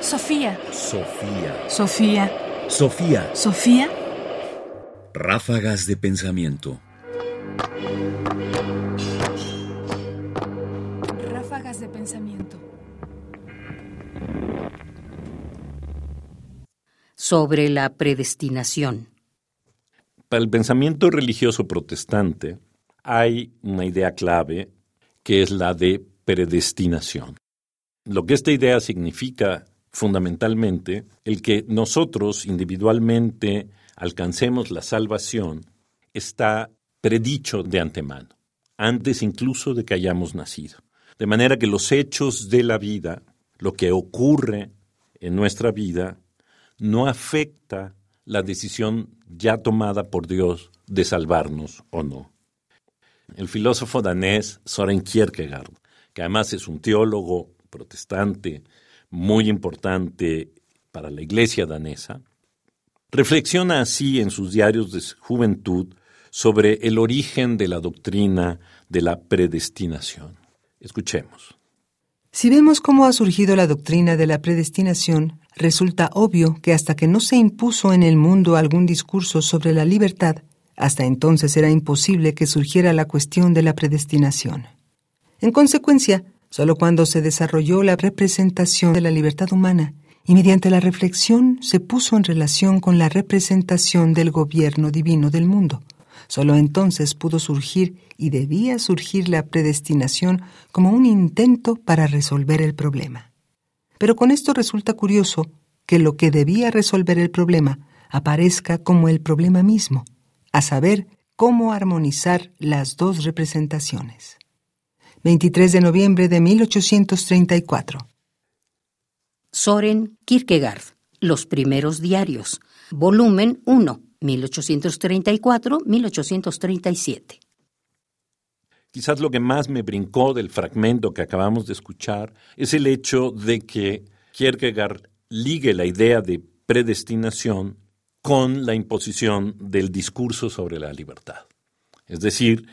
Sofía. Sofía. Sofía. Sofía. Sofía. Ráfagas de pensamiento. Ráfagas de pensamiento. Sobre la predestinación. Para el pensamiento religioso protestante hay una idea clave que es la de predestinación. Lo que esta idea significa fundamentalmente, el que nosotros individualmente alcancemos la salvación está predicho de antemano, antes incluso de que hayamos nacido. De manera que los hechos de la vida, lo que ocurre en nuestra vida, no afecta la decisión ya tomada por Dios de salvarnos o no. El filósofo danés Soren Kierkegaard, que además es un teólogo protestante muy importante para la iglesia danesa, reflexiona así en sus diarios de juventud sobre el origen de la doctrina de la predestinación. Escuchemos. Si vemos cómo ha surgido la doctrina de la predestinación, resulta obvio que hasta que no se impuso en el mundo algún discurso sobre la libertad, hasta entonces era imposible que surgiera la cuestión de la predestinación. En consecuencia, solo cuando se desarrolló la representación de la libertad humana y mediante la reflexión se puso en relación con la representación del gobierno divino del mundo, Solo entonces pudo surgir y debía surgir la predestinación como un intento para resolver el problema. Pero con esto resulta curioso que lo que debía resolver el problema aparezca como el problema mismo, a saber, cómo armonizar las dos representaciones. 23 de noviembre de 1834. Soren Kierkegaard, Los primeros diarios, volumen 1, 1834-1837. Quizás lo que más me brincó del fragmento que acabamos de escuchar es el hecho de que Kierkegaard ligue la idea de predestinación con la imposición del discurso sobre la libertad. Es decir,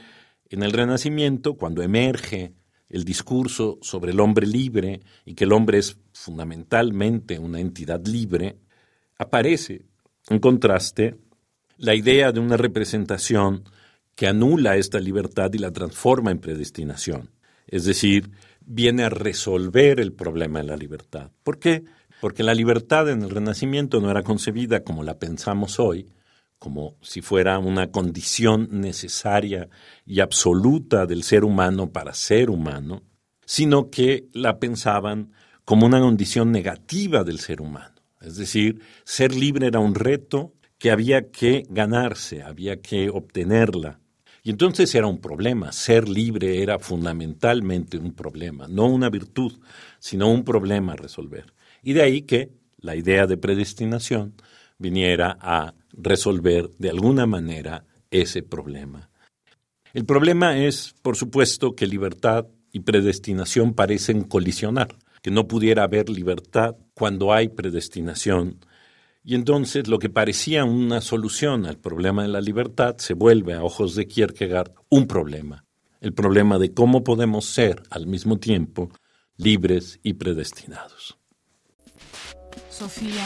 en el Renacimiento, cuando emerge el discurso sobre el hombre libre y que el hombre es fundamentalmente una entidad libre, aparece en contraste la idea de una representación que anula esta libertad y la transforma en predestinación. Es decir, viene a resolver el problema de la libertad. ¿Por qué? Porque la libertad en el Renacimiento no era concebida como la pensamos hoy, como si fuera una condición necesaria y absoluta del ser humano para ser humano, sino que la pensaban como una condición negativa del ser humano. Es decir, ser libre era un reto que había que ganarse, había que obtenerla. Y entonces era un problema, ser libre era fundamentalmente un problema, no una virtud, sino un problema a resolver. Y de ahí que la idea de predestinación viniera a resolver de alguna manera ese problema. El problema es, por supuesto, que libertad y predestinación parecen colisionar, que no pudiera haber libertad cuando hay predestinación y entonces lo que parecía una solución al problema de la libertad se vuelve a ojos de Kierkegaard un problema, el problema de cómo podemos ser al mismo tiempo libres y predestinados. Sofía.